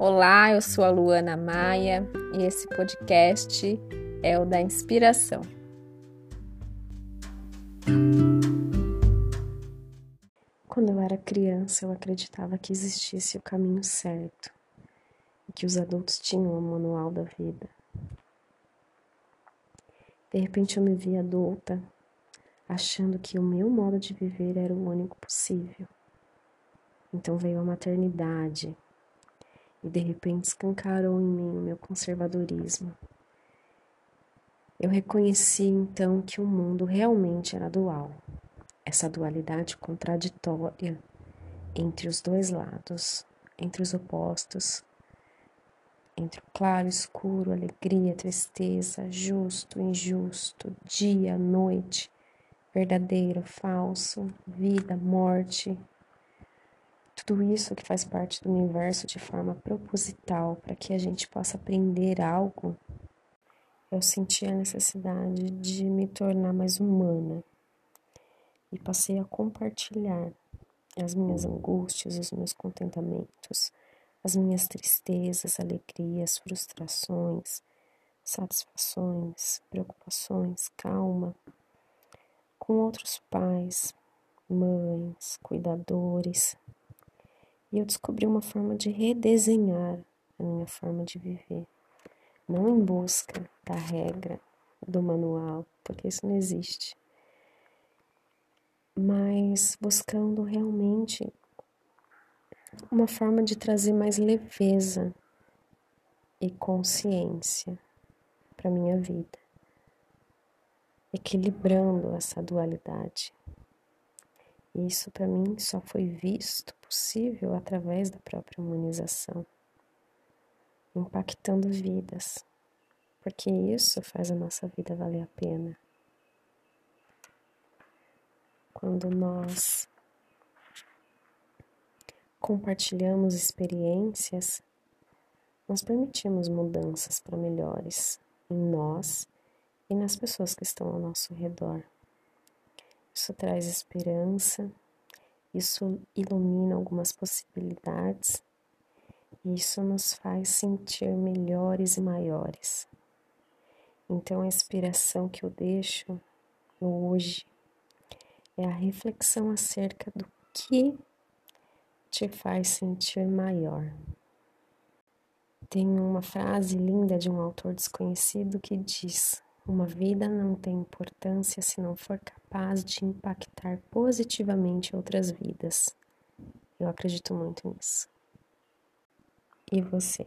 Olá, eu sou a Luana Maia e esse podcast é o da inspiração. Quando eu era criança, eu acreditava que existisse o caminho certo e que os adultos tinham o manual da vida. De repente, eu me vi adulta, achando que o meu modo de viver era o único possível. Então veio a maternidade e de repente escancarou em mim o meu conservadorismo. Eu reconheci então que o mundo realmente era dual, essa dualidade contraditória entre os dois lados, entre os opostos, entre o claro e escuro, alegria, tristeza, justo, injusto, dia, noite, verdadeiro, falso, vida, morte, tudo isso que faz parte do universo de forma proposital para que a gente possa aprender algo, eu senti a necessidade de me tornar mais humana. E passei a compartilhar as minhas angústias, os meus contentamentos, as minhas tristezas, alegrias, frustrações, satisfações, preocupações, calma, com outros pais, mães, cuidadores, e eu descobri uma forma de redesenhar a minha forma de viver. Não em busca da regra, do manual, porque isso não existe. Mas buscando realmente uma forma de trazer mais leveza e consciência para minha vida, equilibrando essa dualidade. Isso para mim só foi visto possível através da própria humanização, impactando vidas, porque isso faz a nossa vida valer a pena. Quando nós compartilhamos experiências, nós permitimos mudanças para melhores em nós e nas pessoas que estão ao nosso redor. Isso traz esperança, isso ilumina algumas possibilidades, e isso nos faz sentir melhores e maiores. Então, a inspiração que eu deixo no hoje é a reflexão acerca do que te faz sentir maior. Tem uma frase linda de um autor desconhecido que diz: uma vida não tem importância se não for capaz de impactar positivamente outras vidas. Eu acredito muito nisso. E você?